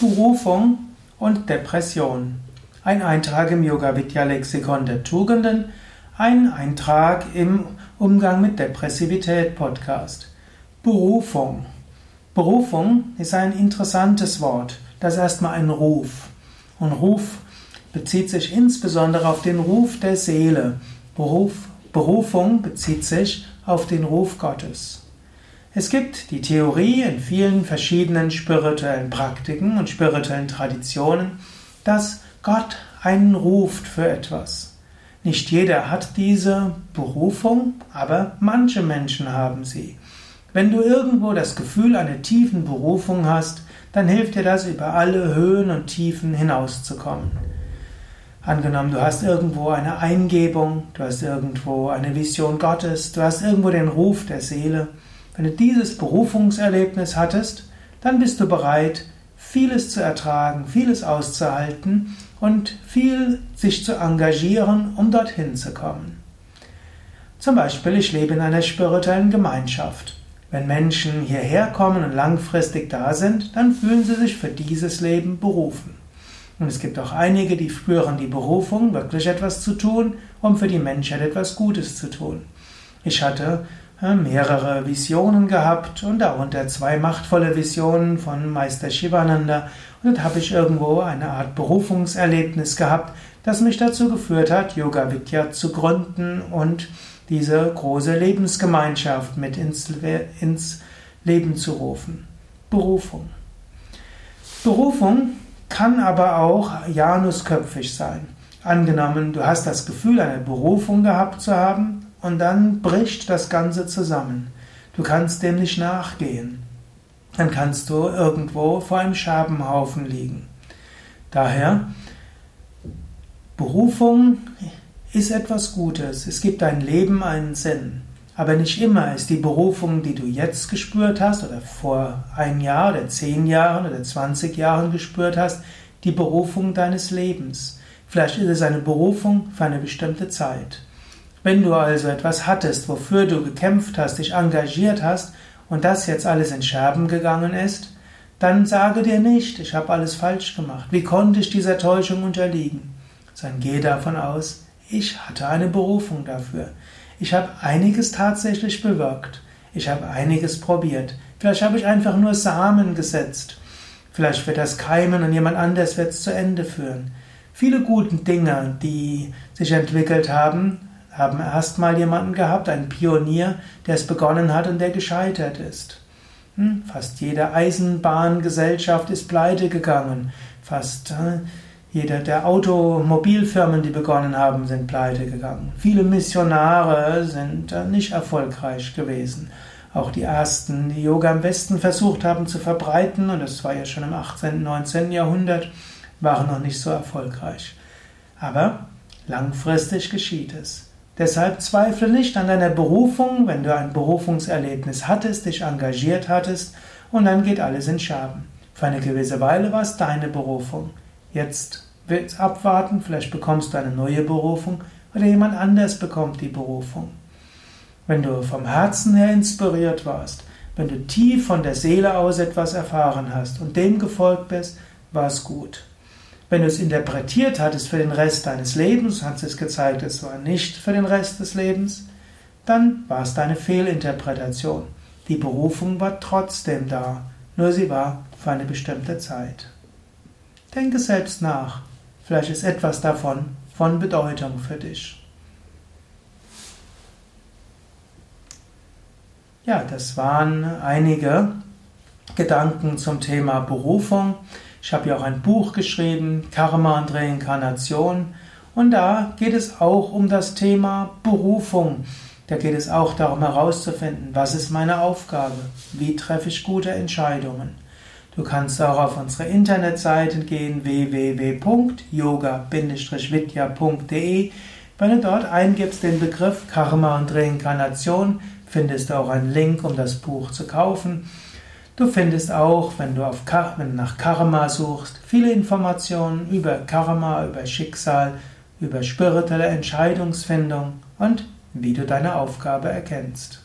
Berufung und Depression. Ein Eintrag im Yoga Vidya Lexikon der Tugenden, ein Eintrag im Umgang mit Depressivität Podcast. Berufung. Berufung ist ein interessantes Wort. Das ist erstmal ein Ruf. Und Ruf bezieht sich insbesondere auf den Ruf der Seele. Beruf, Berufung bezieht sich auf den Ruf Gottes. Es gibt die Theorie in vielen verschiedenen spirituellen Praktiken und spirituellen Traditionen, dass Gott einen ruft für etwas. Nicht jeder hat diese Berufung, aber manche Menschen haben sie. Wenn du irgendwo das Gefühl einer tiefen Berufung hast, dann hilft dir das, über alle Höhen und Tiefen hinauszukommen. Angenommen, du hast irgendwo eine Eingebung, du hast irgendwo eine Vision Gottes, du hast irgendwo den Ruf der Seele, wenn du dieses Berufungserlebnis hattest, dann bist du bereit, vieles zu ertragen, vieles auszuhalten und viel sich zu engagieren, um dorthin zu kommen. Zum Beispiel, ich lebe in einer spirituellen Gemeinschaft. Wenn Menschen hierher kommen und langfristig da sind, dann fühlen sie sich für dieses Leben berufen. Und es gibt auch einige, die spüren die Berufung, wirklich etwas zu tun, um für die Menschheit etwas Gutes zu tun. Ich hatte mehrere Visionen gehabt und darunter zwei machtvolle Visionen von Meister Shivananda. Und dann habe ich irgendwo eine Art Berufungserlebnis gehabt, das mich dazu geführt hat, Yoga Vidya zu gründen und diese große Lebensgemeinschaft mit ins, ins Leben zu rufen. Berufung. Berufung kann aber auch janusköpfig sein. Angenommen, du hast das Gefühl, eine Berufung gehabt zu haben, und dann bricht das Ganze zusammen. Du kannst dem nicht nachgehen. Dann kannst du irgendwo vor einem Scherbenhaufen liegen. Daher, Berufung ist etwas Gutes. Es gibt dein Leben einen Sinn. Aber nicht immer ist die Berufung, die du jetzt gespürt hast oder vor ein Jahr oder zehn Jahren oder zwanzig Jahren gespürt hast, die Berufung deines Lebens. Vielleicht ist es eine Berufung für eine bestimmte Zeit. Wenn du also etwas hattest, wofür du gekämpft hast, dich engagiert hast und das jetzt alles in Scherben gegangen ist, dann sage dir nicht, ich habe alles falsch gemacht. Wie konnte ich dieser Täuschung unterliegen? Sondern geh davon aus, ich hatte eine Berufung dafür. Ich habe einiges tatsächlich bewirkt. Ich habe einiges probiert. Vielleicht habe ich einfach nur Samen gesetzt. Vielleicht wird das keimen und jemand anders wird es zu Ende führen. Viele gute Dinge, die sich entwickelt haben, haben erstmal jemanden gehabt, einen Pionier, der es begonnen hat und der gescheitert ist. Hm? Fast jede Eisenbahngesellschaft ist pleite gegangen. Fast äh, jede der Automobilfirmen, die begonnen haben, sind pleite gegangen. Viele Missionare sind äh, nicht erfolgreich gewesen. Auch die ersten, die Yoga im Westen versucht haben zu verbreiten, und das war ja schon im 18., und 19. Jahrhundert, waren noch nicht so erfolgreich. Aber langfristig geschieht es. Deshalb zweifle nicht an deiner Berufung, wenn du ein Berufungserlebnis hattest, dich engagiert hattest und dann geht alles in Scherben. Für eine gewisse Weile war es deine Berufung. Jetzt wird abwarten, vielleicht bekommst du eine neue Berufung oder jemand anders bekommt die Berufung. Wenn du vom Herzen her inspiriert warst, wenn du tief von der Seele aus etwas erfahren hast und dem gefolgt bist, war es gut. Wenn du es interpretiert hattest für den Rest deines Lebens, hat es gezeigt, es war nicht für den Rest des Lebens, dann war es deine Fehlinterpretation. Die Berufung war trotzdem da, nur sie war für eine bestimmte Zeit. Denke selbst nach, vielleicht ist etwas davon von Bedeutung für dich. Ja, das waren einige Gedanken zum Thema Berufung. Ich habe ja auch ein Buch geschrieben, Karma und Reinkarnation. Und da geht es auch um das Thema Berufung. Da geht es auch darum herauszufinden, was ist meine Aufgabe? Wie treffe ich gute Entscheidungen? Du kannst auch auf unsere Internetseite gehen www.yoga-vidya.de. Wenn du dort eingibst den Begriff Karma und Reinkarnation, findest du auch einen Link, um das Buch zu kaufen. Du findest auch, wenn du, auf, wenn nach Karma suchst, viele Informationen über Karma, über Schicksal, über spirituelle Entscheidungsfindung und wie du deine Aufgabe erkennst.